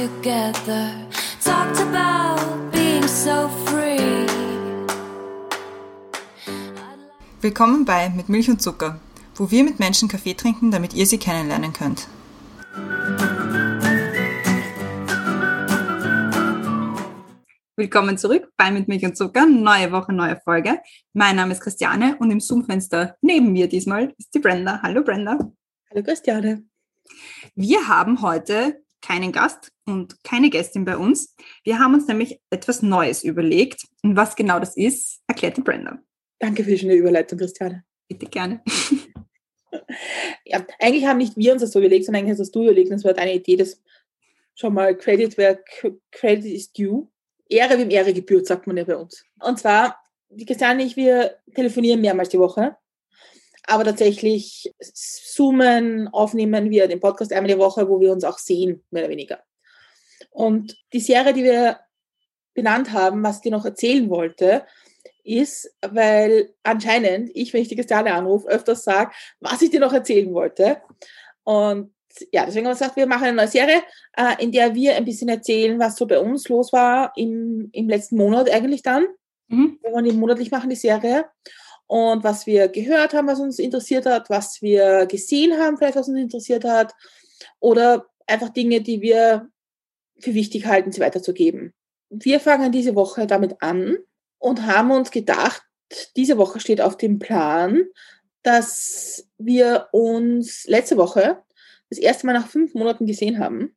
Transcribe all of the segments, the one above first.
together. Talked about being so free. Willkommen bei Mit Milch und Zucker, wo wir mit Menschen Kaffee trinken, damit ihr sie kennenlernen könnt. Willkommen zurück bei Mit Milch und Zucker, neue Woche, neue Folge. Mein Name ist Christiane und im Zoom-Fenster neben mir diesmal ist die Brenda. Hallo Brenda. Hallo Christiane. Wir haben heute keinen Gast und keine Gästin bei uns. Wir haben uns nämlich etwas Neues überlegt. Und was genau das ist, erklärt die Brenda. Danke für die schöne Überleitung, Christiane. Bitte gerne. Ja, eigentlich haben nicht wir uns das so überlegt, sondern eigentlich hast das du überlegt. Und das war deine Idee, dass schon mal Credit where Credit is due. Ehre wem Ehre gebührt, sagt man ja bei uns. Und zwar, die Christiane und ich, wir telefonieren mehrmals die Woche. Aber tatsächlich zoomen, aufnehmen wir den Podcast einmal die Woche, wo wir uns auch sehen, mehr oder weniger. Und die Serie, die wir benannt haben, was ich dir noch erzählen wollte, ist, weil anscheinend ich, wenn ich die Christiane anrufe, öfters sage, was ich dir noch erzählen wollte. Und ja, deswegen haben wir gesagt, wir machen eine neue Serie, äh, in der wir ein bisschen erzählen, was so bei uns los war im, im letzten Monat eigentlich dann. Mhm. Wir wollen die monatlich machen, die Serie. Und was wir gehört haben, was uns interessiert hat, was wir gesehen haben, vielleicht was uns interessiert hat. Oder einfach Dinge, die wir für wichtig halten, sie weiterzugeben. Wir fangen diese Woche damit an und haben uns gedacht, diese Woche steht auf dem Plan, dass wir uns letzte Woche das erste Mal nach fünf Monaten gesehen haben.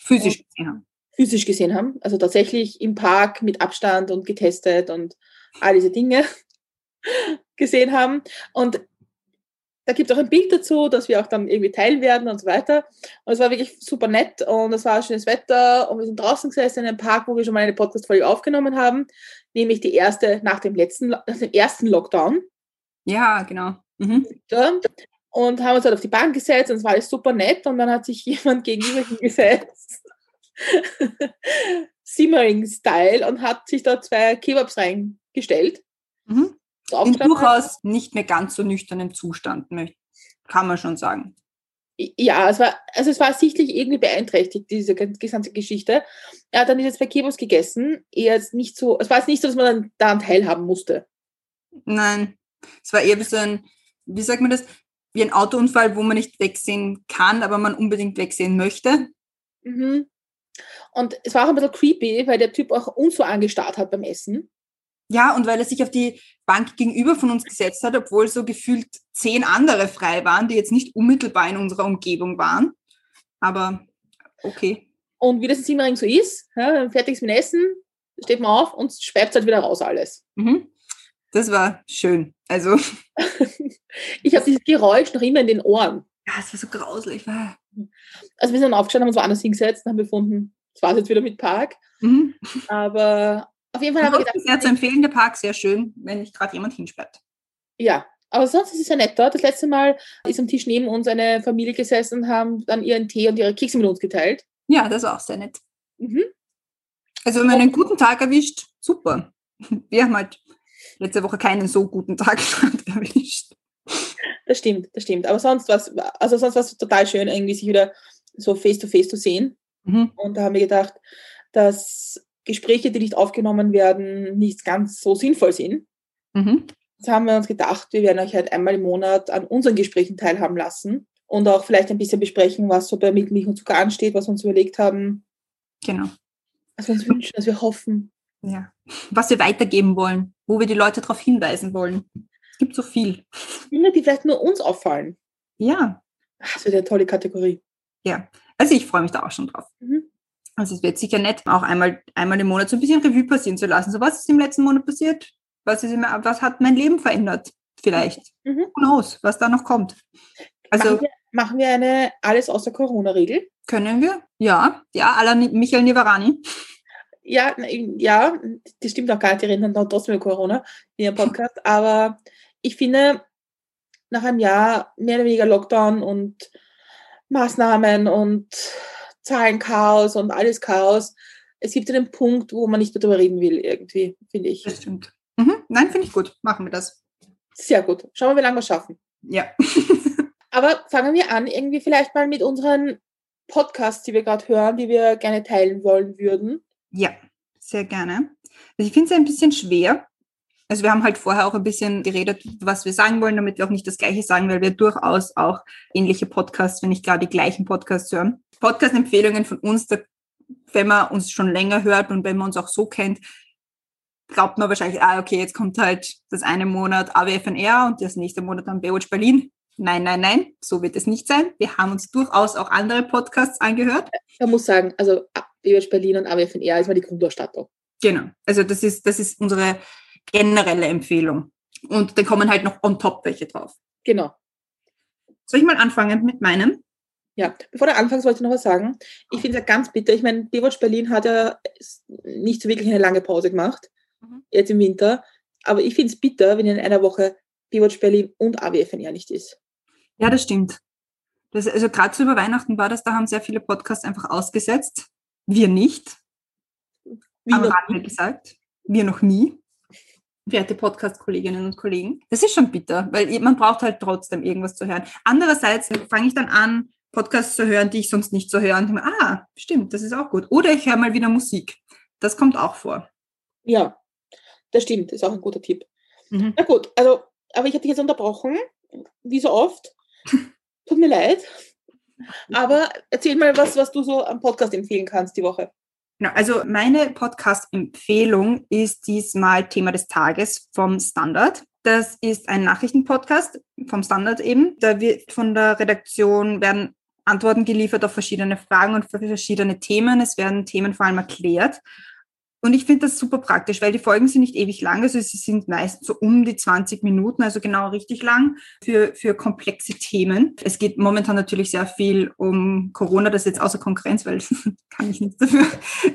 Physisch gesehen haben. Physisch gesehen haben. Also tatsächlich im Park mit Abstand und getestet und all diese Dinge gesehen haben. Und da gibt es auch ein Bild dazu, das wir auch dann irgendwie teilen werden und so weiter. Und es war wirklich super nett und es war schönes Wetter und wir sind draußen gesessen in einem Park, wo wir schon mal eine Podcast-Folge aufgenommen haben, nämlich die erste nach dem letzten, nach dem ersten Lockdown. Ja, genau. Mhm. Und haben uns halt auf die Bank gesetzt und es war alles super nett und dann hat sich jemand gegenüber hingesetzt. Simmering-Style und hat sich da zwei Kebabs reingestellt. Mhm. In durchaus nicht mehr ganz so nüchternem Zustand, kann man schon sagen. Ja, es war, also es war sichtlich irgendwie beeinträchtigt, diese gesamte Geschichte. Er hat dann diese zwei Kebabs gegessen. Er jetzt nicht so, es war jetzt nicht so, dass man dann daran teilhaben musste. Nein, es war eher wie so ein, wie sagt man das, wie ein Autounfall, wo man nicht wegsehen kann, aber man unbedingt wegsehen möchte. Mhm. Und es war auch ein bisschen creepy, weil der Typ auch uns so angestarrt hat beim Essen. Ja, und weil er sich auf die Bank gegenüber von uns gesetzt hat, obwohl so gefühlt zehn andere frei waren, die jetzt nicht unmittelbar in unserer Umgebung waren. Aber okay. Und wie das in Simmering so ist, ja, fertig ist mit Essen, steht man auf und schweibt halt wieder raus alles. Mhm. Das war schön. Also, Ich habe dieses Geräusch noch immer in den Ohren. ja, es war so grauslich. Ah. Also wir sind aufgestanden, haben uns woanders hingesetzt und haben befunden, es war jetzt wieder mit Park. Mhm. Aber auf jeden Fall haben wir Ansonsten gedacht, sehr zu empfehlen, der Park, sehr schön, wenn nicht gerade jemand hinsperrt. Ja, aber sonst ist es ja nett dort. Das letzte Mal ist am Tisch neben uns eine Familie gesessen und haben dann ihren Tee und ihre Kekse mit uns geteilt. Ja, das war auch sehr nett. Mhm. Also, wenn man einen guten Tag erwischt, super. Wir haben halt letzte Woche keinen so guten Tag erwischt. Das stimmt, das stimmt. Aber sonst was, also sonst war es total schön, irgendwie sich wieder so face to face zu sehen. Mhm. Und da haben wir gedacht, dass Gespräche, die nicht aufgenommen werden, nicht ganz so sinnvoll sind. Mhm. Jetzt haben wir uns gedacht, wir werden euch halt einmal im Monat an unseren Gesprächen teilhaben lassen und auch vielleicht ein bisschen besprechen, was so bei Milch und Zucker ansteht, was wir uns überlegt haben, Genau. was wir uns wünschen, was wir hoffen. Ja. Was wir weitergeben wollen, wo wir die Leute darauf hinweisen wollen. Es gibt so viel. Dinge, die vielleicht nur uns auffallen. Ja, Ach, Das wird eine tolle Kategorie. ja. Also ich freue mich da auch schon drauf. Mhm. Also es wird sicher nett, auch einmal, einmal im Monat so ein bisschen Revue passieren zu lassen. So, was ist im letzten Monat passiert? Was, ist im, was hat mein Leben verändert? Vielleicht. Mhm. Who knows, was da noch kommt. Also machen, wir, machen wir eine alles außer Corona-Regel? können wir? Ja, ja, Ni- Michael Nivarani. Ja, ja, das stimmt auch gar nicht, die reden dann trotzdem über Corona in ihrem Podcast. Aber ich finde, nach einem Jahr mehr oder weniger Lockdown und Maßnahmen und Zahlenchaos und alles Chaos, es gibt einen Punkt, wo man nicht mehr darüber reden will, irgendwie, finde ich. Das stimmt. Mhm. Nein, finde ich gut. Machen wir das. Sehr gut. Schauen wir, wie lange wir es schaffen. Ja. Aber fangen wir an, irgendwie vielleicht mal mit unseren Podcasts, die wir gerade hören, die wir gerne teilen wollen würden? Ja, sehr gerne. Also ich finde es ein bisschen schwer. Also wir haben halt vorher auch ein bisschen geredet, was wir sagen wollen, damit wir auch nicht das Gleiche sagen, weil wir durchaus auch ähnliche Podcasts, wenn nicht gar die gleichen Podcasts hören. Podcast-Empfehlungen von uns, da, wenn man uns schon länger hört und wenn man uns auch so kennt, glaubt man wahrscheinlich, ah, okay, jetzt kommt halt das eine Monat AWFNR und das nächste Monat dann Baywatch Berlin. Nein, nein, nein, so wird es nicht sein. Wir haben uns durchaus auch andere Podcasts angehört. Man muss sagen, also Baywatch Berlin und AWFNR ist mal die Grundausstattung. Genau. Also das ist, das ist unsere generelle Empfehlung. Und dann kommen halt noch on top welche drauf. Genau. Soll ich mal anfangen mit meinem? Ja, bevor du anfängst, wollte ich noch was sagen. Ich finde es ja ganz bitter. Ich meine, Baywatch Berlin hat ja nicht so wirklich eine lange Pause gemacht, mhm. jetzt im Winter. Aber ich finde es bitter, wenn in einer Woche Baywatch Berlin und AWFN ja nicht ist. Ja, das stimmt. Das, also gerade so über Weihnachten war das, da haben sehr viele Podcasts einfach ausgesetzt. Wir nicht. Wie Am noch Rande gesagt. Wir noch nie. Werte Podcast-Kolleginnen und Kollegen. Das ist schon bitter, weil man braucht halt trotzdem irgendwas zu hören. Andererseits fange ich dann an, Podcasts zu hören, die ich sonst nicht so höre. Und denke, ah, stimmt, das ist auch gut. Oder ich höre mal wieder Musik. Das kommt auch vor. Ja, das stimmt. Ist auch ein guter Tipp. Mhm. Na gut, also, aber ich habe dich jetzt unterbrochen, wie so oft. Tut mir leid. Aber erzähl mal was, was du so am Podcast empfehlen kannst die Woche. Genau, also meine Podcast-Empfehlung ist diesmal Thema des Tages vom Standard. Das ist ein Nachrichtenpodcast vom Standard eben. Da wird von der Redaktion werden Antworten geliefert auf verschiedene Fragen und verschiedene Themen. Es werden Themen vor allem erklärt. Und ich finde das super praktisch, weil die Folgen sind nicht ewig lang, also sie sind meist so um die 20 Minuten, also genau richtig lang für, für komplexe Themen. Es geht momentan natürlich sehr viel um Corona, das ist jetzt außer Konkurrenz, weil kann ich nichts dafür.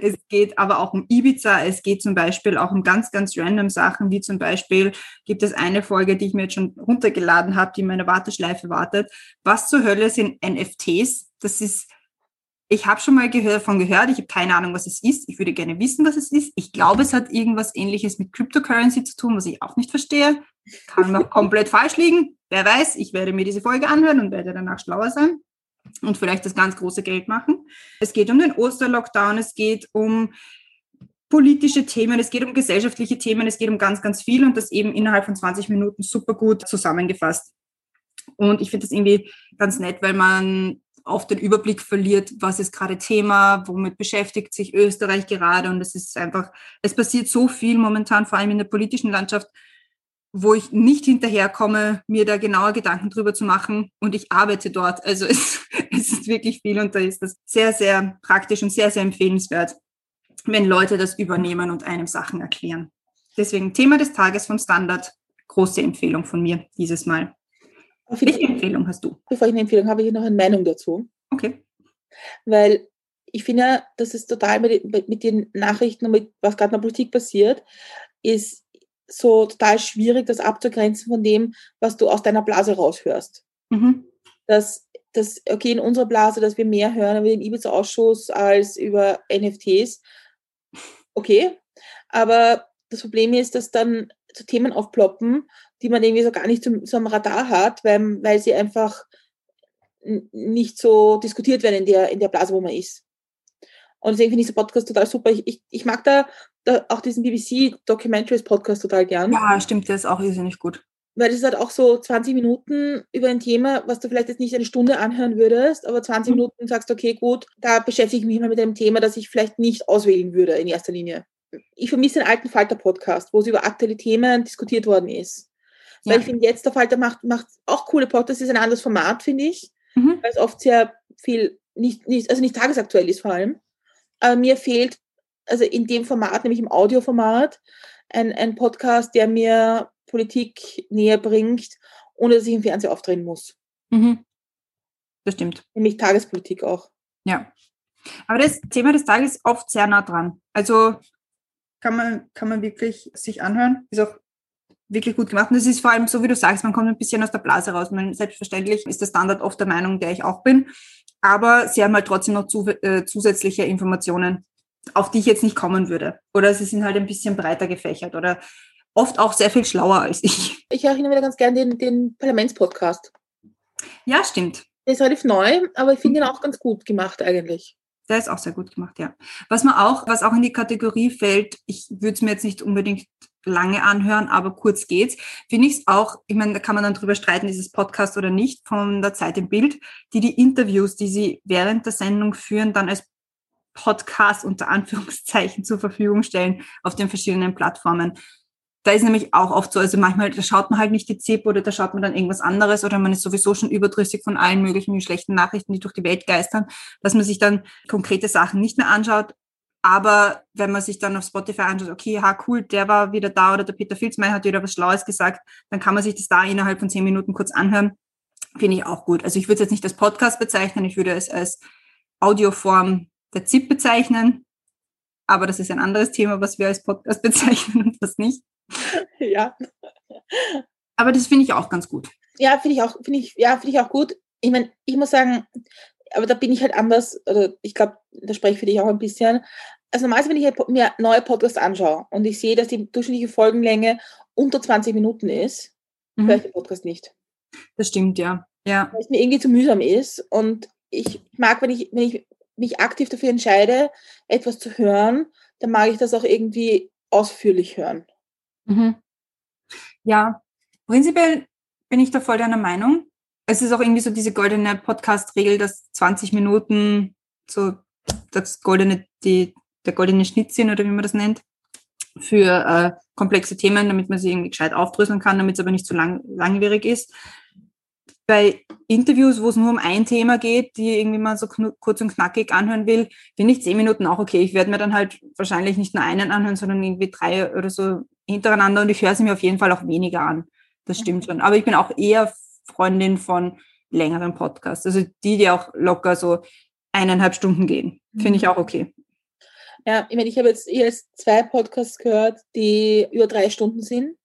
Es geht aber auch um Ibiza, es geht zum Beispiel auch um ganz, ganz random Sachen, wie zum Beispiel gibt es eine Folge, die ich mir jetzt schon runtergeladen habe, die in meiner Warteschleife wartet. Was zur Hölle sind NFTs? Das ist ich habe schon mal gehör, davon gehört, ich habe keine Ahnung, was es ist. Ich würde gerne wissen, was es ist. Ich glaube, es hat irgendwas ähnliches mit Cryptocurrency zu tun, was ich auch nicht verstehe. Kann noch komplett falsch liegen. Wer weiß, ich werde mir diese Folge anhören und werde danach schlauer sein und vielleicht das ganz große Geld machen. Es geht um den Osterlockdown, es geht um politische Themen, es geht um gesellschaftliche Themen, es geht um ganz, ganz viel und das eben innerhalb von 20 Minuten super gut zusammengefasst. Und ich finde das irgendwie ganz nett, weil man oft den Überblick verliert, was ist gerade Thema, womit beschäftigt sich Österreich gerade. Und es ist einfach, es passiert so viel momentan, vor allem in der politischen Landschaft, wo ich nicht hinterherkomme, mir da genauer Gedanken drüber zu machen. Und ich arbeite dort. Also es, es ist wirklich viel und da ist das sehr, sehr praktisch und sehr, sehr empfehlenswert, wenn Leute das übernehmen und einem Sachen erklären. Deswegen Thema des Tages vom Standard. Große Empfehlung von mir dieses Mal. Welche Empfehlung hast du? Bevor ich eine Empfehlung habe, ich noch eine Meinung dazu. Okay. Weil ich finde, das ist total mit, mit den Nachrichten und mit was gerade in der Politik passiert, ist so total schwierig, das abzugrenzen von dem, was du aus deiner Blase raushörst. Mhm. Dass, dass, okay, in unserer Blase, dass wir mehr hören über den Ibiza-Ausschuss als über NFTs. Okay. Aber das Problem ist, dass dann so Themen aufploppen, die man irgendwie so gar nicht zum, so am Radar hat, weil, weil sie einfach nicht so diskutiert werden in der, in der Blase, wo man ist. Und deswegen finde ich so Podcast total super. Ich, ich, ich mag da, da auch diesen BBC Documentaries Podcast total gern. Ja, stimmt, der ist auch irrsinnig gut. Weil das ist halt auch so 20 Minuten über ein Thema, was du vielleicht jetzt nicht eine Stunde anhören würdest, aber 20 mhm. Minuten sagst, okay, gut, da beschäftige ich mich mal mit einem Thema, das ich vielleicht nicht auswählen würde in erster Linie. Ich vermisse den alten Falter-Podcast, wo es über aktuelle Themen diskutiert worden ist. Ja. Weil ich finde, jetzt der Falter macht, macht auch coole Podcasts, ist ein anderes Format, finde ich, Mhm. weil es oft sehr viel, nicht, nicht, also nicht tagesaktuell ist vor allem. Aber mir fehlt, also in dem Format, nämlich im Audioformat, ein, ein Podcast, der mir Politik näher bringt, ohne dass ich im Fernsehen aufdrehen muss. Mhm. Das stimmt. Nämlich Tagespolitik auch. Ja. Aber das Thema des Tages ist oft sehr nah dran. Also kann man, kann man wirklich sich anhören. Ist auch wirklich gut gemacht. Und es ist vor allem so, wie du sagst, man kommt ein bisschen aus der Blase raus. Man, selbstverständlich ist der Standard oft der Meinung, der ich auch bin. Aber sie haben halt trotzdem noch zu, äh, zusätzliche Informationen, auf die ich jetzt nicht kommen würde. Oder sie sind halt ein bisschen breiter gefächert oder oft auch sehr viel schlauer als ich. Ich erinnere wieder ganz gern den, den Parlamentspodcast. Ja, stimmt. Der ist relativ neu, aber ich finde ihn auch ganz gut gemacht eigentlich. Der ist auch sehr gut gemacht, ja. Was man auch, was auch in die Kategorie fällt, ich würde es mir jetzt nicht unbedingt lange anhören, aber kurz geht's, finde ich es auch, ich meine, da kann man dann drüber streiten, ist es Podcast oder nicht, von der Zeit im Bild, die die Interviews, die sie während der Sendung führen, dann als Podcast unter Anführungszeichen zur Verfügung stellen auf den verschiedenen Plattformen. Da ist nämlich auch oft so, also manchmal, da schaut man halt nicht die ZIP oder da schaut man dann irgendwas anderes oder man ist sowieso schon überdrüssig von allen möglichen schlechten Nachrichten, die durch die Welt geistern, dass man sich dann konkrete Sachen nicht mehr anschaut. Aber wenn man sich dann auf Spotify anschaut, okay, ha, cool, der war wieder da oder der Peter Filzmeier hat wieder was Schlaues gesagt, dann kann man sich das da innerhalb von zehn Minuten kurz anhören. Finde ich auch gut. Also ich würde es jetzt nicht als Podcast bezeichnen, ich würde es als Audioform der ZIP bezeichnen. Aber das ist ein anderes Thema, was wir als Podcast bezeichnen und was nicht. Ja. Aber das finde ich auch ganz gut. Ja, finde ich auch, finde ich, ja, finde ich auch gut. Ich meine, ich muss sagen, aber da bin ich halt anders, oder ich glaube, da spreche ich für dich auch ein bisschen. Also normalerweise, wenn ich mir neue Podcasts anschaue und ich sehe, dass die durchschnittliche Folgenlänge unter 20 Minuten ist, mhm. höre ich den Podcast nicht. Das stimmt, ja. ja. Weil es mir irgendwie zu mühsam ist. Und ich mag, wenn ich, wenn ich mich aktiv dafür entscheide, etwas zu hören, dann mag ich das auch irgendwie ausführlich hören. Mhm. Ja, prinzipiell bin ich da voll deiner Meinung. Es ist auch irgendwie so diese goldene Podcast-Regel, dass 20 Minuten so das goldene, die, der goldene Schnitt sind oder wie man das nennt, für äh, komplexe Themen, damit man sie irgendwie gescheit aufdröseln kann, damit es aber nicht zu lang, langwierig ist bei Interviews, wo es nur um ein Thema geht, die irgendwie mal so kurz und knackig anhören will, finde ich zehn Minuten auch okay. Ich werde mir dann halt wahrscheinlich nicht nur einen anhören, sondern irgendwie drei oder so hintereinander und ich höre sie mir auf jeden Fall auch weniger an. Das stimmt schon. Aber ich bin auch eher Freundin von längeren Podcasts. Also die, die auch locker so eineinhalb Stunden gehen. Finde ich mhm. auch okay. Ja, ich meine, ich habe jetzt erst zwei Podcasts gehört, die über drei Stunden sind.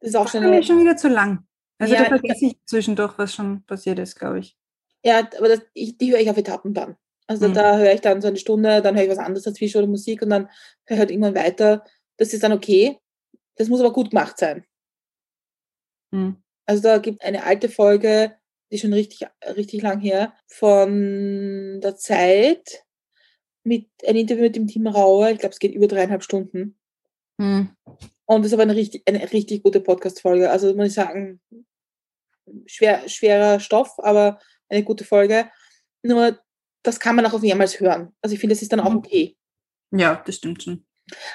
Das ist auch das schon, schon wieder zu lang. Also ja, da vergesse ich zwischendurch, was schon passiert ist, glaube ich. Ja, aber das, ich, die höre ich auf Etappen dann. Also mhm. da höre ich dann so eine Stunde, dann höre ich was anderes dazwischen oder Musik und dann höre ich halt irgendwann weiter. Das ist dann okay. Das muss aber gut gemacht sein. Mhm. Also da gibt eine alte Folge, die ist schon richtig, richtig lang her, von der Zeit mit ein Interview mit dem Team Rauer. Ich glaube, es geht über dreieinhalb Stunden. Mhm. Und das ist aber eine richtig, eine richtig gute Podcast-Folge. Also muss ich sagen, schwer, schwerer Stoff, aber eine gute Folge. Nur, das kann man auch auf mehrmals hören. Also ich finde, das ist dann auch mhm. okay. Ja, das stimmt schon.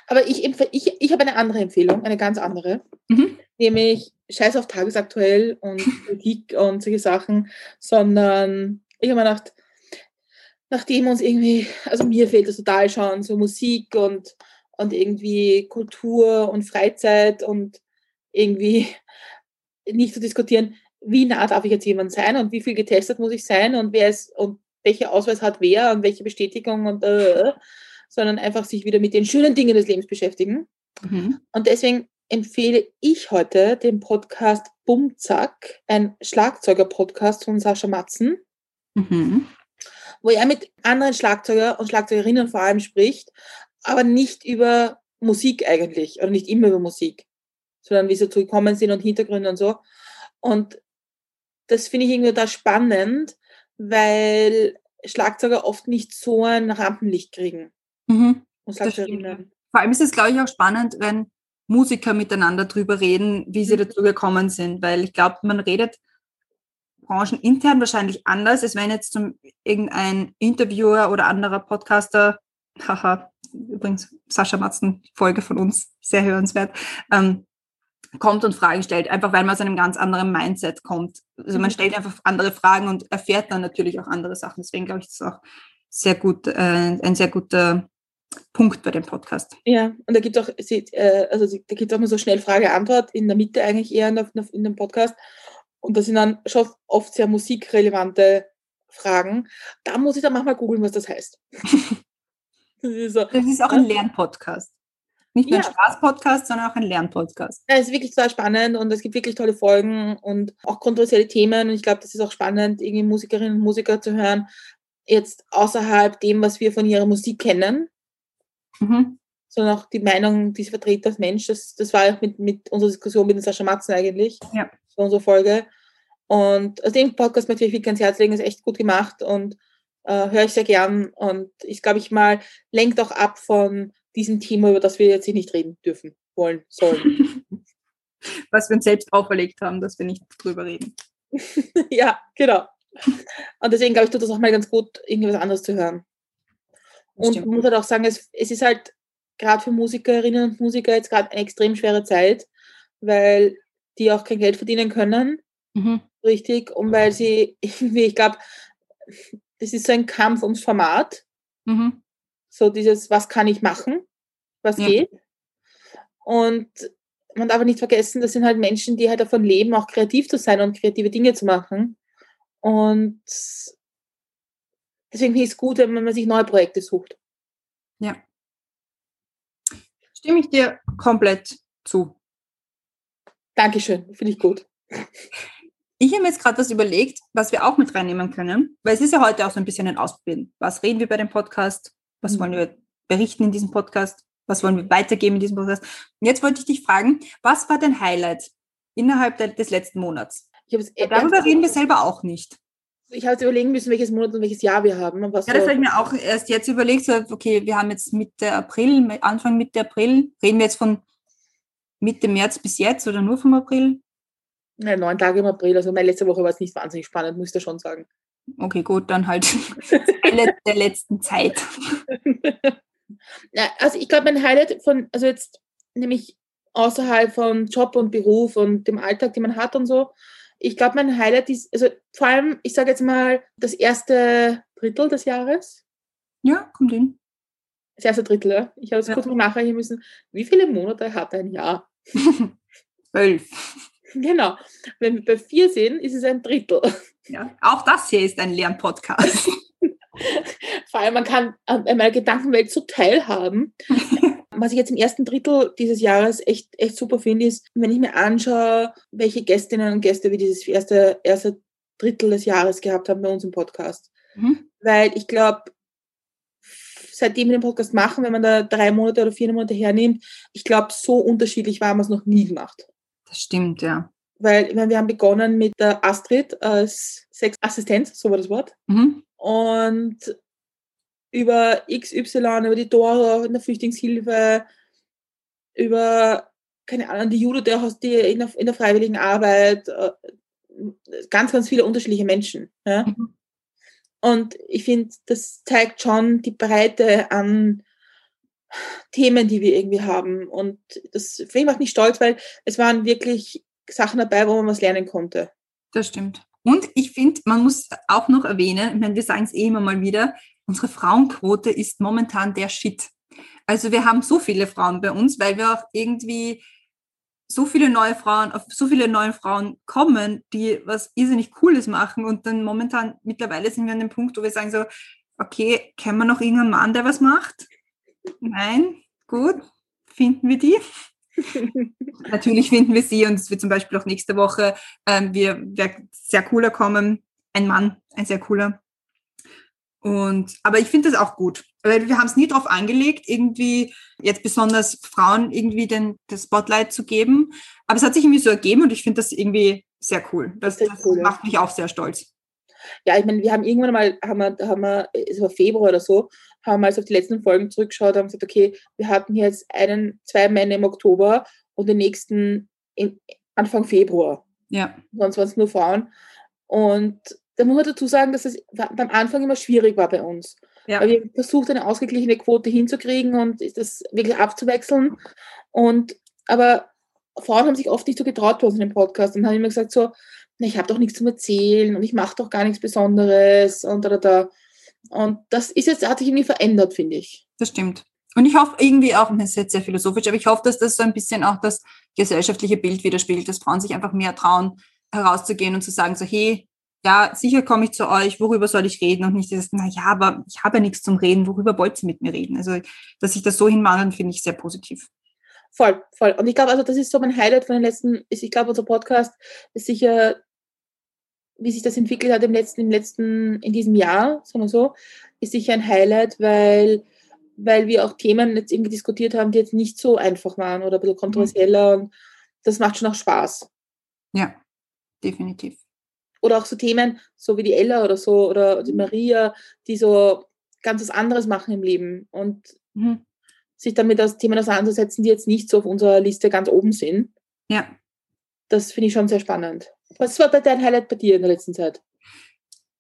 Aber ich, ich, ich habe eine andere Empfehlung, eine ganz andere. Mhm. Nämlich Scheiß auf tagesaktuell und Politik und solche Sachen, sondern ich habe mir gedacht, nachdem uns irgendwie, also mir fehlt das total schon, so Musik und, und irgendwie Kultur und Freizeit und irgendwie nicht zu diskutieren, wie nah darf ich jetzt jemand sein und wie viel getestet muss ich sein und wer ist und welcher Ausweis hat wer und welche Bestätigung und äh, sondern einfach sich wieder mit den schönen Dingen des Lebens beschäftigen. Mhm. Und deswegen empfehle ich heute den Podcast Bumzack, ein Schlagzeuger-Podcast von Sascha Matzen, mhm. Wo er mit anderen Schlagzeuger und Schlagzeugerinnen vor allem spricht, aber nicht über Musik eigentlich oder nicht immer über Musik, sondern wie sie zu gekommen sind und Hintergründe und so. Und das finde ich irgendwie da spannend, weil Schlagzeuger oft nicht so ein Rampenlicht kriegen. Mhm. Und Vor allem ist es, glaube ich, auch spannend, wenn Musiker miteinander drüber reden, wie sie mhm. dazu gekommen sind, weil ich glaube, man redet branchenintern wahrscheinlich anders, als wenn jetzt zum irgendein Interviewer oder anderer Podcaster, haha, übrigens Sascha Matzen, Folge von uns, sehr hörenswert, ähm, kommt und Fragen stellt, einfach weil man aus einem ganz anderen Mindset kommt. Also man mhm. stellt einfach andere Fragen und erfährt dann natürlich auch andere Sachen. Deswegen glaube ich, das ist auch sehr gut, äh, ein sehr guter Punkt bei dem Podcast. Ja, und da gibt es auch, äh, also da gibt auch mal so schnell Frage-Antwort in der Mitte eigentlich eher in, in dem Podcast. Und das sind dann schon oft sehr musikrelevante Fragen. Da muss ich dann manchmal googeln, was das heißt. das, ist so, das ist auch ein Lernpodcast. Nicht nur ja. ein Spaß-Podcast, sondern auch ein Lernpodcast. Ja, es ist wirklich total spannend und es gibt wirklich tolle Folgen und auch kontroversielle Themen. Und ich glaube, das ist auch spannend, irgendwie Musikerinnen und Musiker zu hören, jetzt außerhalb dem, was wir von ihrer Musik kennen, mhm. Sondern auch die Meinung, die sie vertritt als Mensch. Das, das war auch mit, mit unserer Diskussion mit den Sascha Matzen eigentlich, ja. für unsere Folge. Und also den Podcast möchte ich wirklich ganz Herz legen, ist echt gut gemacht und äh, höre ich sehr gern. Und ich glaube, ich mal lenkt auch ab von diesem Thema, über das wir jetzt hier nicht reden dürfen, wollen, sollen. Was wir uns selbst auferlegt haben, dass wir nicht drüber reden. ja, genau. Und deswegen glaube ich, tut das auch mal ganz gut, irgendwas anderes zu hören. Und man muss halt auch sagen, es, es ist halt gerade für Musikerinnen und Musiker jetzt gerade eine extrem schwere Zeit, weil die auch kein Geld verdienen können. Mhm. Richtig. Und weil sie irgendwie, ich glaube, das ist so ein Kampf ums Format. Mhm. So dieses, was kann ich machen? Was ja. geht? Und man darf aber nicht vergessen, das sind halt Menschen, die halt davon leben, auch kreativ zu sein und kreative Dinge zu machen. Und deswegen ist es gut, wenn man sich neue Projekte sucht. Ja. Stimme ich dir komplett zu. Dankeschön, finde ich gut. Ich habe mir jetzt gerade was überlegt, was wir auch mit reinnehmen können, weil es ist ja heute auch so ein bisschen ein Ausbilden. Was reden wir bei dem Podcast? Was mhm. wollen wir berichten in diesem Podcast? Was wollen wir weitergeben in diesem Podcast? Und jetzt wollte ich dich fragen, was war dein Highlight innerhalb des letzten Monats? Darüber reden wir selber auch nicht. Ich habe jetzt überlegen müssen, welches Monat und welches Jahr wir haben. ja, das habe ich mir auch erst jetzt überlegt. So, okay, wir haben jetzt Mitte April, Anfang Mitte April. Reden wir jetzt von Mitte März bis jetzt oder nur vom April? Ja, neun Tage im April. Also meine letzte Woche war es nicht wahnsinnig spannend, muss ich schon sagen. Okay, gut, dann halt der letzten Zeit. Ja, also ich glaube, mein Highlight von, also jetzt nämlich außerhalb von Job und Beruf und dem Alltag, den man hat und so, ich glaube, mein Highlight ist, also vor allem, ich sage jetzt mal, das erste Drittel des Jahres. Ja, kommt hin. Das erste Drittel, ja. Ich habe es ja. kurz mal nachrechnen müssen. Wie viele Monate hat ein Jahr? Zwölf. Genau. Wenn wir bei vier sind, ist es ein Drittel. Ja, auch das hier ist ein Lernpodcast. Vor allem, man kann an meiner Gedankenwelt so teilhaben. Was ich jetzt im ersten Drittel dieses Jahres echt, echt super finde, ist, wenn ich mir anschaue, welche Gästinnen und Gäste wir dieses erste, erste Drittel des Jahres gehabt haben bei uns im Podcast. Mhm. Weil ich glaube, seitdem wir den Podcast machen, wenn man da drei Monate oder vier Monate hernimmt, ich glaube, so unterschiedlich war man es noch nie gemacht. Das stimmt, ja. Weil ich meine, wir haben begonnen mit der Astrid als Sexassistenz, so war das Wort. Mhm. Und über XY, über die Dora in der Flüchtlingshilfe, über, keine Ahnung, die Judo, der, die in der, in der freiwilligen Arbeit, äh, ganz, ganz viele unterschiedliche Menschen. Ja? Mhm. Und ich finde, das zeigt schon die Breite an Themen, die wir irgendwie haben. Und das finde ich macht mich stolz, weil es waren wirklich Sachen dabei, wo man was lernen konnte. Das stimmt. Und ich finde, man muss auch noch erwähnen, ich meine, wir sagen es eh immer mal wieder, unsere Frauenquote ist momentan der Shit. Also wir haben so viele Frauen bei uns, weil wir auch irgendwie so viele neue Frauen, auf so viele neue Frauen kommen, die was irrsinnig Cooles machen. Und dann momentan, mittlerweile sind wir an dem Punkt, wo wir sagen so, okay, kennen wir noch irgendeinen Mann, der was macht? Nein, gut, finden wir die. Natürlich finden wir sie und es wird zum Beispiel auch nächste Woche, ähm, wir, wer sehr cooler kommen, ein Mann, ein sehr cooler. Und, aber ich finde das auch gut, weil wir haben es nie darauf angelegt, irgendwie jetzt besonders Frauen irgendwie den, das Spotlight zu geben. Aber es hat sich irgendwie so ergeben und ich finde das irgendwie sehr cool. Das, das, das cool, macht mich auch sehr stolz. Ja, ich meine, wir haben irgendwann mal, haben wir, haben wir, es war Februar oder so, haben wir also auf die letzten Folgen zurückgeschaut und haben gesagt, okay, wir hatten jetzt einen, zwei Männer im Oktober und den nächsten in, Anfang Februar. Ja. Sonst waren es nur Frauen. Und da muss man dazu sagen, dass es beim Anfang immer schwierig war bei uns. Ja. Weil wir versucht, eine ausgeglichene Quote hinzukriegen und das wirklich abzuwechseln. Und aber Frauen haben sich oft nicht so getraut bei uns in dem Podcast und haben immer gesagt so, ich habe doch nichts zum Erzählen und ich mache doch gar nichts Besonderes und da, da. Und das ist jetzt, hat sich irgendwie verändert, finde ich. Das stimmt. Und ich hoffe irgendwie auch, das ist jetzt sehr philosophisch, aber ich hoffe, dass das so ein bisschen auch das gesellschaftliche Bild widerspiegelt, dass Frauen sich einfach mehr trauen, herauszugehen und zu sagen, so, hey, ja, sicher komme ich zu euch, worüber soll ich reden? Und nicht dieses, na ja, aber ich habe ja nichts zum Reden, worüber wollt ihr mit mir reden? Also, dass sich das so hinwandelt, finde ich sehr positiv. Voll, voll. Und ich glaube, also das ist so mein Highlight von den letzten, ist, ich glaube, unser Podcast ist sicher wie sich das entwickelt hat im letzten, im letzten, in diesem Jahr, sagen wir so, ist sicher ein Highlight, weil, weil wir auch Themen jetzt irgendwie diskutiert haben, die jetzt nicht so einfach waren oder ein bisschen kontroversieller und das macht schon auch Spaß. Ja, definitiv. Oder auch so Themen, so wie die Ella oder so, oder die Maria, die so ganz was anderes machen im Leben und Mhm. sich damit aus Themen auseinandersetzen, die jetzt nicht so auf unserer Liste ganz oben sind. Ja. Das finde ich schon sehr spannend. Was war bei dein Highlight bei dir in der letzten Zeit?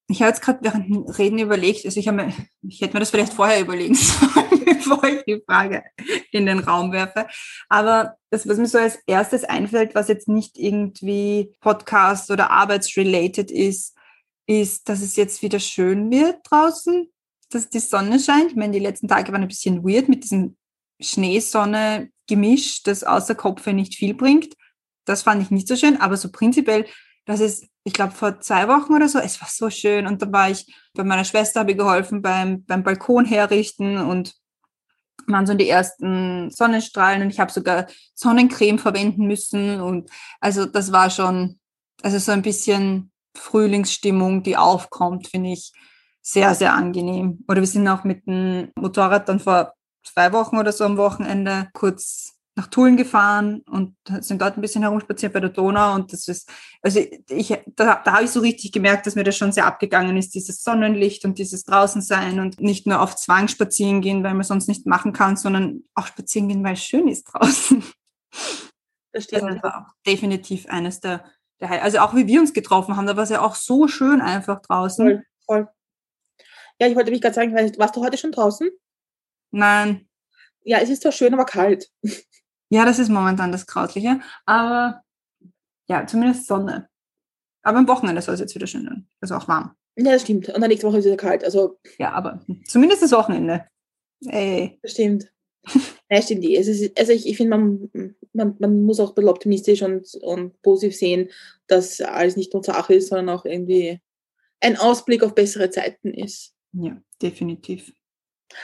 Ich habe jetzt gerade während dem Reden überlegt, also ich, mir, ich hätte mir das vielleicht vorher überlegen sollen, bevor ich die Frage in den Raum werfe. Aber das, was mir so als erstes einfällt, was jetzt nicht irgendwie Podcast oder arbeitsrelated ist, ist, dass es jetzt wieder schön wird draußen, dass die Sonne scheint. Ich meine, die letzten Tage waren ein bisschen weird mit diesem Schneesonne-Gemisch, das außer Kopfe nicht viel bringt. Das fand ich nicht so schön, aber so prinzipiell, das ist, ich glaube, vor zwei Wochen oder so, es war so schön. Und da war ich bei meiner Schwester, habe ich geholfen beim, beim Balkon herrichten und waren so die ersten Sonnenstrahlen und ich habe sogar Sonnencreme verwenden müssen. Und also das war schon, also so ein bisschen Frühlingsstimmung, die aufkommt, finde ich sehr, sehr angenehm. Oder wir sind auch mit dem Motorrad dann vor zwei Wochen oder so am Wochenende kurz nach Tulln gefahren und sind dort ein bisschen herumspaziert bei der Donau und das ist, also ich, da, da habe ich so richtig gemerkt, dass mir das schon sehr abgegangen ist, dieses Sonnenlicht und dieses Draußensein und nicht nur auf Zwang spazieren gehen, weil man sonst nicht machen kann, sondern auch spazieren gehen, weil es schön ist draußen. Das stimmt. Das war auch definitiv eines der, der. Also auch wie wir uns getroffen haben, da war es ja auch so schön einfach draußen. Voll, voll. Ja, ich wollte mich gerade sagen, warst du heute schon draußen? Nein, Ja, es ist zwar schön, aber kalt. Ja, das ist momentan das Grausliche, aber ja, zumindest Sonne. Aber am Wochenende soll es jetzt wieder schön sein. Also auch warm. Ja, das stimmt. Und dann nächste Woche ist es wieder kalt. Also, Ja, aber zumindest das Wochenende. Ey. das stimmt. Ja, stimmt eh. Es ist, also ich, ich finde, man, man, man muss auch ein bisschen optimistisch und, und positiv sehen, dass alles nicht nur Sache ist, sondern auch irgendwie ein Ausblick auf bessere Zeiten ist. Ja, definitiv.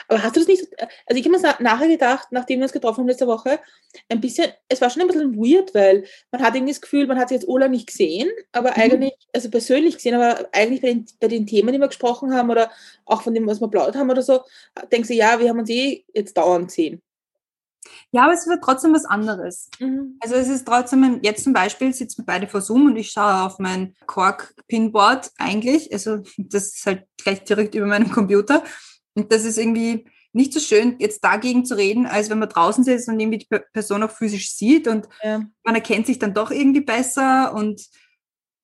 Aber hast du das nicht, also ich habe mir nachher gedacht, nachdem wir uns getroffen haben letzte Woche, ein bisschen, es war schon ein bisschen weird, weil man hat irgendwie das Gefühl, man hat sich jetzt Ola nicht gesehen, aber eigentlich, also persönlich gesehen, aber eigentlich bei den, bei den Themen, die wir gesprochen haben oder auch von dem, was wir plaudert haben oder so, denkst du, ja, wir haben uns eh jetzt dauernd gesehen. Ja, aber es wird trotzdem was anderes. Also es ist trotzdem, jetzt zum Beispiel sitzen wir beide vor Zoom und ich schaue auf mein Kork-Pinboard eigentlich. Also das ist halt gleich direkt über meinem Computer. Und das ist irgendwie nicht so schön, jetzt dagegen zu reden, als wenn man draußen sitzt und irgendwie die Pe- Person auch physisch sieht und Ja. man erkennt sich dann doch irgendwie besser und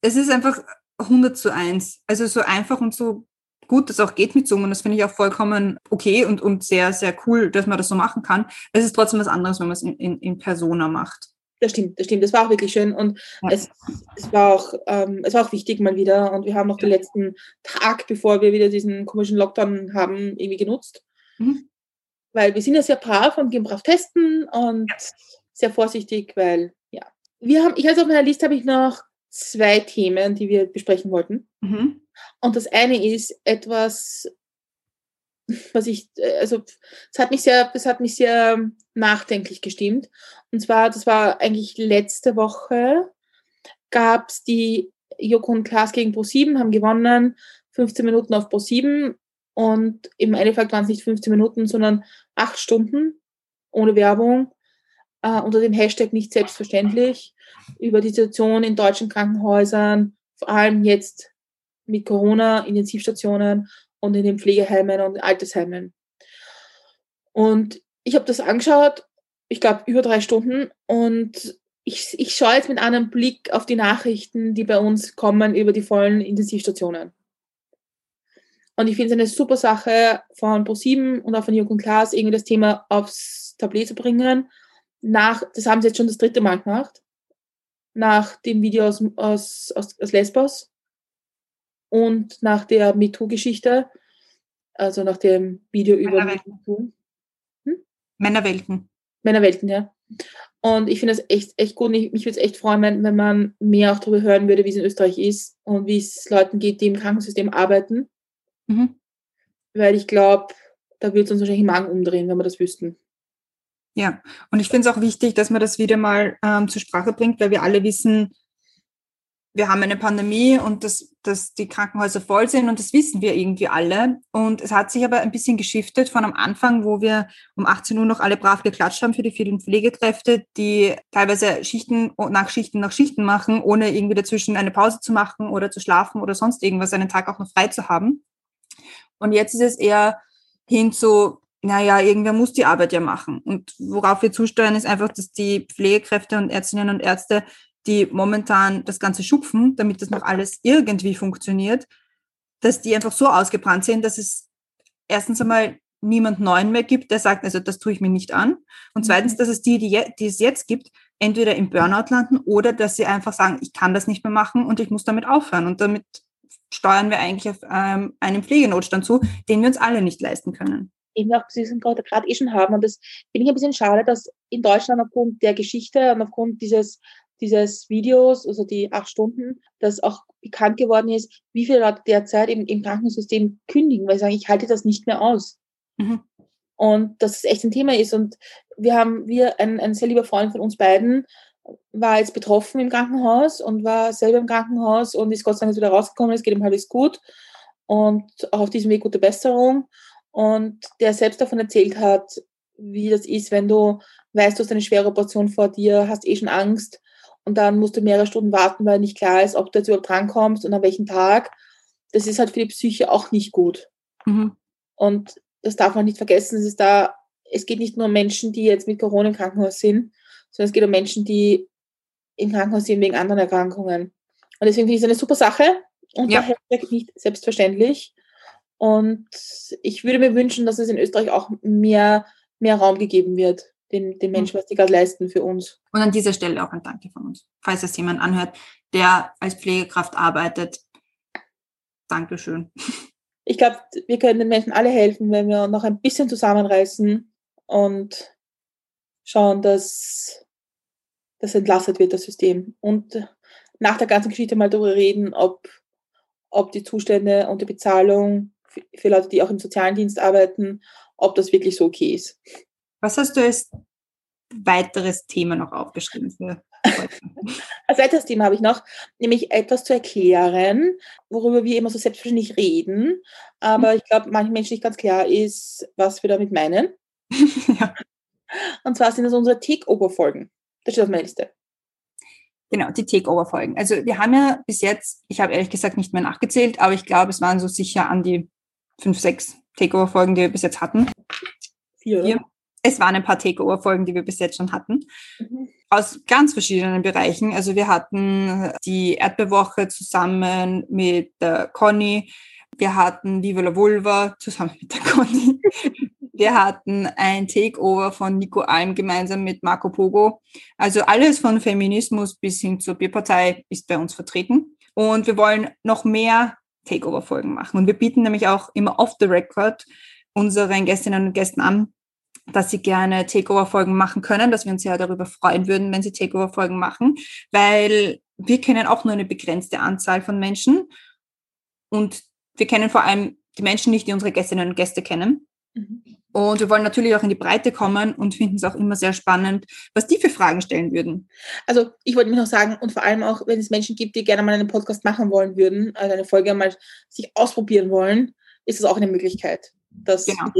es ist einfach 100 zu 1. Also so einfach und so gut das auch geht mit Zoom und das finde ich auch vollkommen okay und, und sehr, sehr cool, dass man das so machen kann. Es ist trotzdem was anderes, wenn man es in, in, in Persona macht. Das stimmt, das stimmt. Das war auch wirklich schön und Ja. es, es, war auch, ähm, es war auch wichtig mal wieder und wir haben noch den letzten Tag, bevor wir wieder diesen komischen Lockdown haben, irgendwie genutzt. Mhm. Weil wir sind ja sehr brav und gehen brav testen und sehr vorsichtig, weil, ja. Wir haben, ich also auf meiner Liste habe ich noch zwei Themen, die wir besprechen wollten. Mhm. Und das eine ist etwas, was ich, äh, also es hat mich sehr, das hat mich sehr nachdenklich gestimmt. Und zwar, das war eigentlich letzte Woche, gab es die Joko und Klaas gegen Pro7, haben gewonnen, 15 Minuten auf Pro7 und im Endeffekt waren es nicht 15 Minuten, sondern 8 Stunden ohne Werbung äh, unter dem Hashtag nicht selbstverständlich über die Situation in deutschen Krankenhäusern, vor allem jetzt mit Corona, Intensivstationen und in den Pflegeheimen und Altersheimen. Und ich habe das angeschaut, ich glaube über drei Stunden und ich, ich schaue jetzt mit einem Blick auf die Nachrichten, die bei uns kommen über die vollen Intensivstationen. Und ich finde es eine super Sache von ProSieben und auch von Jürgen Klaas, irgendwie das Thema aufs Tablet zu bringen. Nach, das haben sie jetzt schon das dritte Mal gemacht. Nach dem Video aus, aus, aus, aus Lesbos und nach der MeToo-Geschichte, also nach dem Video über Männerwelten. MeToo. Männerwelten. Männerwelten, ja. Und ich finde das echt, echt gut. Ich, mich würde es echt freuen, wenn, wenn man mehr auch darüber hören würde, wie es in Österreich ist und wie es Leuten geht, die im Krankensystem arbeiten. Mhm. Weil ich glaube, da würde es uns wahrscheinlich den Magen umdrehen, wenn wir das wüssten. Ja, und ich finde es auch wichtig, dass man das wieder mal ähm, zur Sprache bringt, weil wir alle wissen, wir haben eine Pandemie und dass, dass die Krankenhäuser voll sind und das wissen wir irgendwie alle. Und es hat sich aber ein bisschen geschiftet von am Anfang, wo wir um 18 Uhr noch alle brav geklatscht haben für die vielen Pflegekräfte, die teilweise Schichten nach Schichten nach Schichten machen, ohne irgendwie dazwischen eine Pause zu machen oder zu schlafen oder sonst irgendwas, einen Tag auch noch frei zu haben. Und jetzt ist es eher hin zu, naja, irgendwer muss die Arbeit ja machen. Und worauf wir zusteuern, ist einfach, dass die Pflegekräfte und Ärztinnen und Ärzte die momentan das Ganze schupfen, damit das noch alles irgendwie funktioniert, dass die einfach so ausgebrannt sind, dass es erstens einmal niemand Neuen mehr gibt, der sagt, also das tue ich mir nicht an. Und zweitens, mhm. dass es die, die, die es jetzt gibt, entweder im Burnout landen oder dass sie einfach sagen, ich kann das nicht mehr machen und ich muss damit aufhören. Und damit steuern wir eigentlich auf ähm, einen Pflegenotstand zu, den wir uns alle nicht leisten können. Eben auch, Sie sind gerade eh schon haben. Und das finde ich ein bisschen schade, dass in Deutschland aufgrund der Geschichte und aufgrund dieses dieses Videos, also die acht Stunden, dass auch bekannt geworden ist, wie viele Leute derzeit im, im Krankensystem kündigen, weil sie sagen, ich halte das nicht mehr aus. Mhm. Und dass es echt ein Thema ist. Und wir haben, wir, ein, ein sehr lieber Freund von uns beiden, war jetzt betroffen im Krankenhaus und war selber im Krankenhaus und ist Gott sei Dank wieder rausgekommen, es geht ihm alles gut und auch auf diesem Weg gute Besserung. Und der selbst davon erzählt hat, wie das ist, wenn du weißt, du hast eine schwere Operation vor dir, hast eh schon Angst und dann musst du mehrere Stunden warten, weil nicht klar ist, ob du jetzt überhaupt drankommst und an welchem Tag. Das ist halt für die Psyche auch nicht gut. Mhm. Und das darf man nicht vergessen. Es ist da, es geht nicht nur um Menschen, die jetzt mit Corona im Krankenhaus sind, sondern es geht um Menschen, die im Krankenhaus sind wegen anderen Erkrankungen. Und deswegen finde ich es eine super Sache und ja. daher nicht selbstverständlich. Und ich würde mir wünschen, dass es in Österreich auch mehr, mehr Raum gegeben wird den, den Menschen, was die gerade leisten für uns. Und an dieser Stelle auch ein Danke von uns. Falls es jemand anhört, der als Pflegekraft arbeitet. Dankeschön. Ich glaube, wir können den Menschen alle helfen, wenn wir noch ein bisschen zusammenreißen und schauen, dass das entlastet wird, das System. Und nach der ganzen Geschichte mal darüber reden, ob, ob die Zustände und die Bezahlung für Leute, die auch im sozialen Dienst arbeiten, ob das wirklich so okay ist. Was hast du als weiteres Thema noch aufgeschrieben für? Als weiteres Thema habe ich noch, nämlich etwas zu erklären, worüber wir immer so selbstverständlich reden. Aber mhm. ich glaube, manchen Menschen nicht ganz klar ist, was wir damit meinen. ja. Und zwar sind das unsere Takeover-Folgen. Das steht auf meiner Liste. Genau, die Takeover-Folgen. Also wir haben ja bis jetzt, ich habe ehrlich gesagt nicht mehr nachgezählt, aber ich glaube, es waren so sicher an die fünf, sechs Takeover-Folgen, die wir bis jetzt hatten. Vier, Vier es waren ein paar Takeover-Folgen, die wir bis jetzt schon hatten. Mhm. Aus ganz verschiedenen Bereichen. Also wir hatten die Erdbeerwoche zusammen mit der Conny. Wir hatten Viva la Vulva zusammen mit der Conny. Wir hatten ein Takeover von Nico Alm gemeinsam mit Marco Pogo. Also alles von Feminismus bis hin zur Bierpartei ist bei uns vertreten. Und wir wollen noch mehr Takeover-Folgen machen. Und wir bieten nämlich auch immer off the record unseren Gästinnen und Gästen an, dass sie gerne Takeover-Folgen machen können, dass wir uns ja darüber freuen würden, wenn sie Takeover-Folgen machen, weil wir kennen auch nur eine begrenzte Anzahl von Menschen und wir kennen vor allem die Menschen nicht, die unsere Gästinnen und Gäste kennen. Mhm. Und wir wollen natürlich auch in die Breite kommen und finden es auch immer sehr spannend, was die für Fragen stellen würden. Also ich wollte mich noch sagen, und vor allem auch, wenn es Menschen gibt, die gerne mal einen Podcast machen wollen würden, also eine Folge mal sich ausprobieren wollen, ist das auch eine Möglichkeit. Das genau.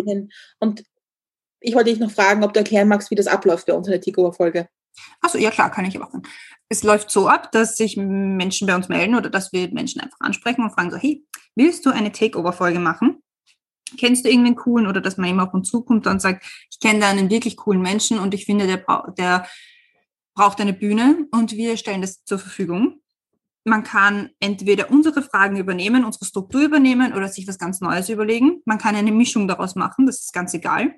Und ich wollte dich noch fragen, ob du erklären magst, wie das abläuft bei uns in der Takeover-Folge. Achso, ja klar, kann ich machen. Es läuft so ab, dass sich Menschen bei uns melden oder dass wir Menschen einfach ansprechen und fragen so, hey, willst du eine Takeover-Folge machen? Kennst du irgendeinen coolen oder dass man immer auf uns zukommt und sagt, ich kenne da einen wirklich coolen Menschen und ich finde, der, der braucht eine Bühne und wir stellen das zur Verfügung. Man kann entweder unsere Fragen übernehmen, unsere Struktur übernehmen oder sich was ganz Neues überlegen. Man kann eine Mischung daraus machen, das ist ganz egal.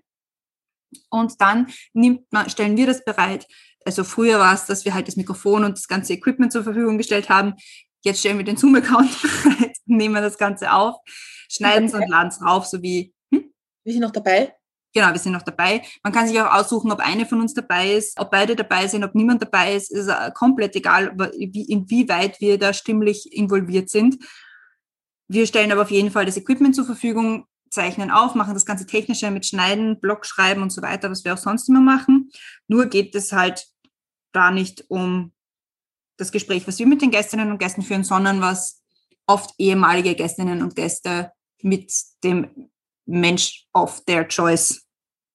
Und dann nimmt man, stellen wir das bereit. Also früher war es, dass wir halt das Mikrofon und das ganze Equipment zur Verfügung gestellt haben. Jetzt stellen wir den Zoom-Account bereit, nehmen wir das Ganze auf, schneiden es und laden es drauf, so wie. Hm? Wir sind noch dabei. Genau, wir sind noch dabei. Man kann sich auch aussuchen, ob eine von uns dabei ist, ob beide dabei sind, ob niemand dabei ist. Ist komplett egal, inwieweit wir da stimmlich involviert sind. Wir stellen aber auf jeden Fall das Equipment zur Verfügung, zeichnen auf, machen das ganze Technische mit Schneiden, Blog schreiben und so weiter, was wir auch sonst immer machen. Nur geht es halt da nicht um das Gespräch, was wir mit den Gästinnen und Gästen führen, sondern was oft ehemalige Gästinnen und Gäste mit dem Mensch of their choice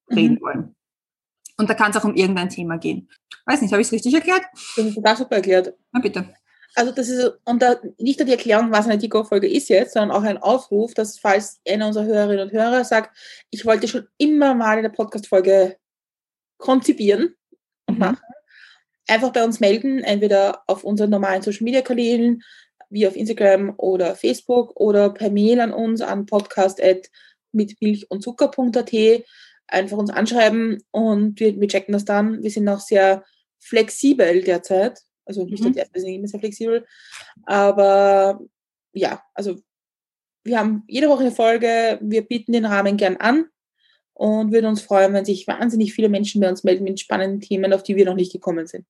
reden Mhm. wollen. Und da kann es auch um irgendein Thema gehen. Weiß nicht, habe ich es richtig erklärt? Das ist total super erklärt. Na bitte. Also das ist, und da nicht nur die Erklärung, was eine TikTok-Folge ist jetzt, sondern auch ein Aufruf, dass falls einer unserer Hörerinnen und Hörer sagt, ich wollte schon immer mal eine Podcast-Folge konzipieren und Mhm. machen, einfach bei uns melden, entweder auf unseren normalen Social-Media-Kanälen, wie auf Instagram oder Facebook oder per Mail an uns an podcast mit Milch und Zucker.at einfach uns anschreiben und wir, wir checken das dann. Wir sind auch sehr flexibel derzeit. Also nicht Mhm. derzeit, wir sind sehr flexibel. Aber ja, also wir haben jede Woche eine Folge, wir bieten den Rahmen gern an und würden uns freuen, wenn sich wahnsinnig viele Menschen bei uns melden mit spannenden Themen, auf die wir noch nicht gekommen sind.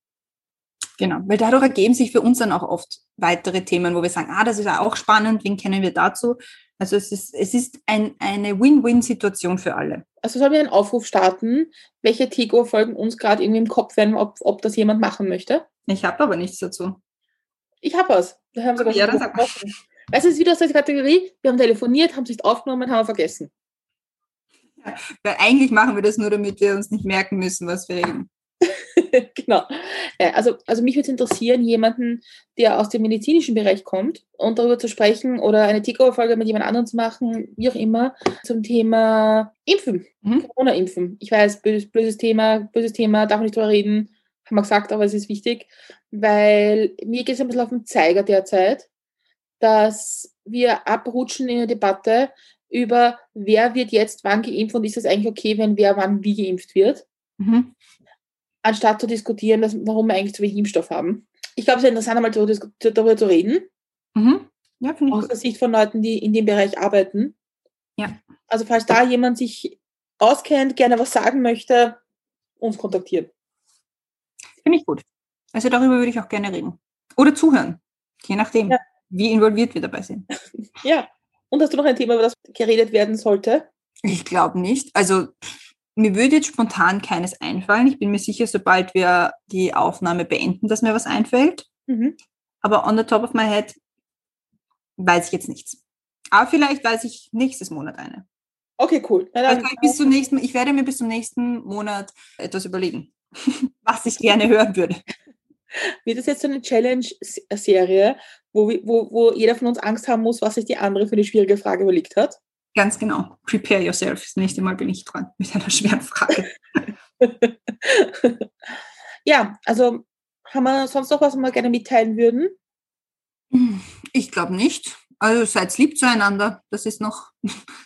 Genau, weil dadurch ergeben sich für uns dann auch oft weitere Themen, wo wir sagen, ah, das ist ja auch spannend, wen kennen wir dazu? Also es ist, es ist ein, eine Win-Win-Situation für alle. Also sollen wir einen Aufruf starten, welche Tego-Folgen uns gerade irgendwie im Kopf werden, ob, ob das jemand machen möchte? Ich habe aber nichts dazu. Ich habe was. Wir haben sogar Ja, dann sag mal. Weißt du, es ist wieder aus der Kategorie, wir haben telefoniert, haben es nicht aufgenommen, haben wir vergessen. Weil eigentlich machen wir das nur, damit wir uns nicht merken müssen, was wir reden. genau. Äh, Also, also mich würde es interessieren, jemanden, der aus dem medizinischen Bereich kommt und darüber zu sprechen oder eine TikTok-Folge mit jemand anderem zu machen, wie auch immer, zum Thema Impfen, Mhm. Corona-Impfen. Ich weiß, böses, böses Thema, böses Thema, darf man nicht drüber reden, haben wir gesagt, aber es ist wichtig, weil mir geht es ein bisschen auf den Zeiger derzeit, dass wir abrutschen in der Debatte über, wer wird jetzt wann geimpft und ist es eigentlich okay, wenn wer wann wie geimpft wird Mhm. anstatt zu diskutieren, dass, warum wir eigentlich zu wenig Impfstoff haben. Ich glaube, es ist interessant, einmal darüber, zu reden, Mhm. Ja, aus der Sicht von Leuten, die in dem Bereich arbeiten. Ja. Also falls da jemand sich auskennt, gerne was sagen möchte, uns kontaktieren. Finde ich gut. Also darüber würde ich auch gerne reden. Oder zuhören. Je nachdem, Ja. wie involviert wir dabei sind. Ja. Und hast du noch ein Thema, über das geredet werden sollte? Ich glaube nicht. Also mir würde jetzt spontan keines einfallen. Ich bin mir sicher, sobald wir die Aufnahme beenden, dass mir was einfällt. Mhm. Aber on the top of my head weiß ich jetzt nichts. Aber vielleicht weiß ich nächstes Monat eine. Okay, cool. Na, Also dann, ich, bis zum nächsten, ich werde mir bis zum nächsten Monat etwas überlegen, was ich gerne hören würde. wird das jetzt so eine Challenge-Serie, wo, wo, wo jeder von uns Angst haben muss, was sich die andere für eine schwierige Frage überlegt hat? Ganz genau. Prepare yourself. Das nächste Mal bin ich dran mit einer schweren Frage. ja, also haben wir sonst noch was, was wir gerne mitteilen würden? Ich glaube nicht. Also seid lieb zueinander. Das ist noch,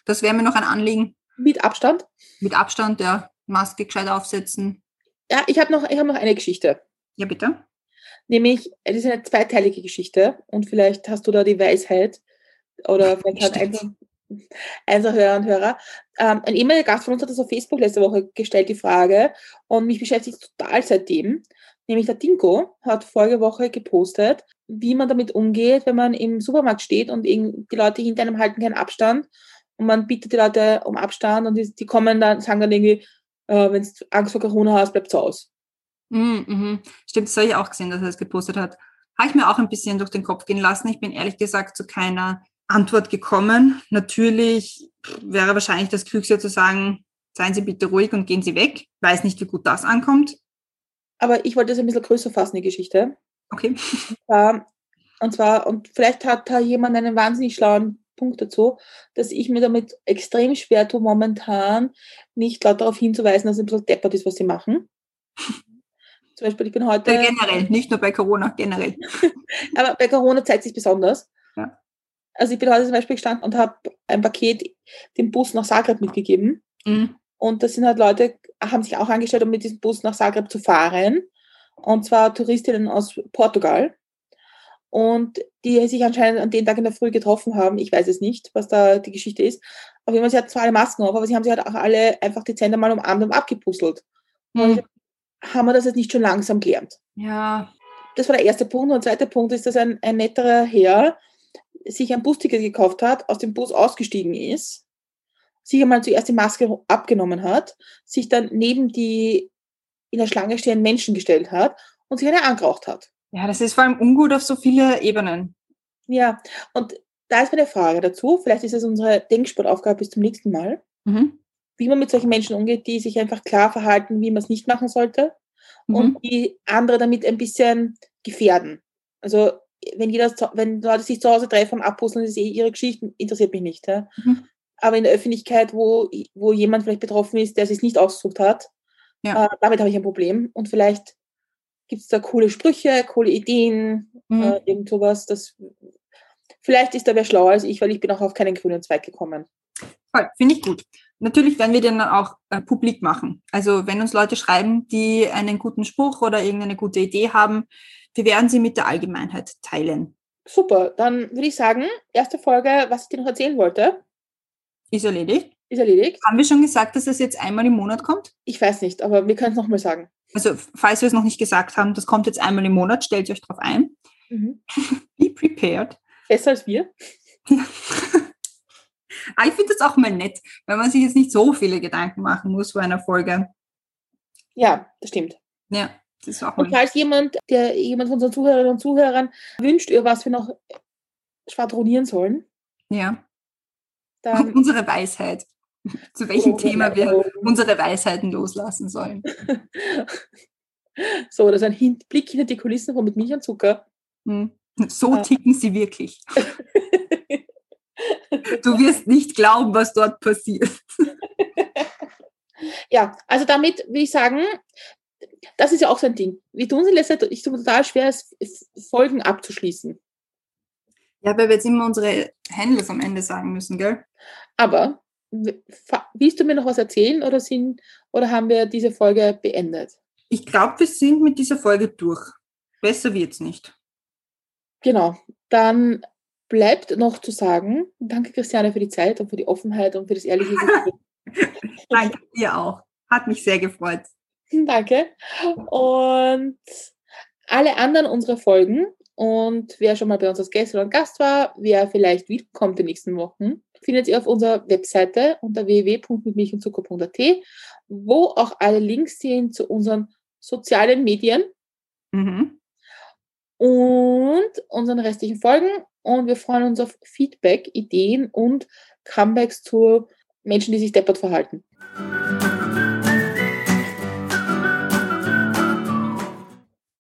das wäre mir noch ein Anliegen. Mit Abstand? Mit Abstand, ja. Maske gescheit aufsetzen. Ja, ich habe noch, ich hab noch eine Geschichte. Ja, bitte. Nämlich, es ist eine zweiteilige Geschichte und vielleicht hast du da die Weisheit oder vielleicht hat Stimmt. ein, einser Hörer und Hörer. Ähm, ein ehemaliger Gast von uns hat das auf Facebook letzte Woche gestellt, die Frage, und mich beschäftigt total seitdem. Nämlich der Dinko hat vorige Woche gepostet, wie man damit umgeht, wenn man im Supermarkt steht und die Leute hinter einem halten keinen Abstand und man bittet die Leute um Abstand und die, die kommen dann, sagen dann irgendwie, äh, wenn du Angst vor Corona hast, bleib zu Hause. Mhm, mhm. Stimmt, das habe ich auch gesehen, dass er das gepostet hat. Habe ich mir auch ein bisschen durch den Kopf gehen lassen. Ich bin ehrlich gesagt zu keiner Antwort gekommen. Natürlich wäre wahrscheinlich das Klügste zu sagen, seien Sie bitte ruhig und gehen Sie weg. Weiß nicht, wie gut das ankommt. Aber ich wollte das ein bisschen größer fassen, die Geschichte. Okay. Ähm, und zwar, und vielleicht hat da jemand einen wahnsinnig schlauen Punkt dazu, dass ich mir damit extrem schwer tue, momentan nicht laut darauf hinzuweisen, dass es ein bisschen deppert ist, was sie machen. Zum Beispiel, ich bin heute, Äh, generell, nicht nur bei Corona, generell. aber bei Corona zeigt sich besonders. Ja. Also ich bin heute zum Beispiel gestanden und habe ein Paket dem Bus nach Zagreb mitgegeben. Mhm. Und das sind halt Leute, haben sich auch angestellt, um mit diesem Bus nach Zagreb zu fahren. Und zwar Touristinnen aus Portugal. Und die sich anscheinend an den Tag in der Früh getroffen haben. Ich weiß es nicht, was da die Geschichte ist. Auf jeden Fall, sie hatten zwar alle Masken auf, aber sie haben sich halt auch alle einfach dezent einmal umarmt und abgepuzzelt. Und Mhm. ich, haben wir das jetzt nicht schon langsam gelernt? Ja, Das war der erste Punkt. Und der zweite Punkt ist, dass ein, ein netterer Herr sich ein Busticket gekauft hat, aus dem Bus ausgestiegen ist, sich einmal zuerst die Maske abgenommen hat, sich dann neben die in der Schlange stehenden Menschen gestellt hat und sich eine angeraucht hat. Ja, das ist vor allem ungut auf so viele Ebenen. Ja, und da ist meine Frage dazu. Vielleicht ist es unsere Denksportaufgabe bis zum nächsten Mal, Mhm. wie man mit solchen Menschen umgeht, die sich einfach klar verhalten, wie man es nicht machen sollte Mhm. und die andere damit ein bisschen gefährden. Also wenn jeder, wenn Leute sich zu Hause treffen und abpuzzeln, das ist eh ihre Geschichte, interessiert mich nicht. Ja? Mhm. Aber in der Öffentlichkeit, wo, wo jemand vielleicht betroffen ist, der es sich nicht ausgesucht hat, Ja. äh, damit habe ich ein Problem. Und vielleicht gibt es da coole Sprüche, coole Ideen, Mhm. äh, irgend sowas. Das, vielleicht ist da wer schlauer als ich, weil ich bin auch auf keinen grünen Zweig gekommen. Voll, finde ich gut. Natürlich werden wir den dann auch äh, publik machen. Also wenn uns Leute schreiben, die einen guten Spruch oder irgendeine gute Idee haben, wir werden sie mit der Allgemeinheit teilen. Super, dann würde ich sagen, erste Folge, was ich dir noch erzählen wollte, Ist erledigt. ist erledigt. Haben wir schon gesagt, dass es jetzt einmal im Monat kommt? Ich weiß nicht, aber wir können es nochmal sagen. Also falls wir es noch nicht gesagt haben, das kommt jetzt einmal im Monat, stellt euch drauf ein. Mhm. Be prepared. Besser als wir. Ah, ich finde das auch mal nett, wenn man sich jetzt nicht so viele Gedanken machen muss vor einer Folge. Ja, das stimmt. Ja, das ist auch Und mal. falls jemand, der jemand von unseren Zuhörerinnen und Zuhörern wünscht, über was wir noch schwadronieren sollen, Ja. dann Unsere Weisheit. Zu welchem Oh, Thema wir unsere Weisheiten loslassen sollen. so, das ist ein Hin Blick hinter die Kulissen von mit Milch und Zucker. Hm. So Ja. ticken sie wirklich. Du wirst nicht glauben, was dort passiert. Ja, also damit würde ich sagen, das ist ja auch so ein Ding. Wir tun es in letzter Zeit ich tue total schwer, Folgen abzuschließen. Ja, weil wir jetzt immer unsere Handles am Ende sagen müssen, gell? Aber willst du mir noch was erzählen oder, sind, oder haben wir diese Folge beendet? Ich glaube, wir sind mit dieser Folge durch. Besser wird's nicht. Genau, dann bleibt noch zu sagen, danke Christiane für die Zeit und für die Offenheit und für das ehrliche Gespräch. Danke dir auch. Hat mich sehr gefreut. Danke. Und alle anderen unserer Folgen und wer schon mal bei uns als Gast oder Gast war, wer vielleicht wiederkommt in den nächsten Wochen, findet ihr auf unserer Webseite unter www.mitmilchundzucker.at, wo auch alle Links sind zu unseren sozialen Medien Mhm. und unseren restlichen Folgen. Und wir freuen uns auf Feedback, Ideen und Comebacks zu Menschen, die sich deppert verhalten.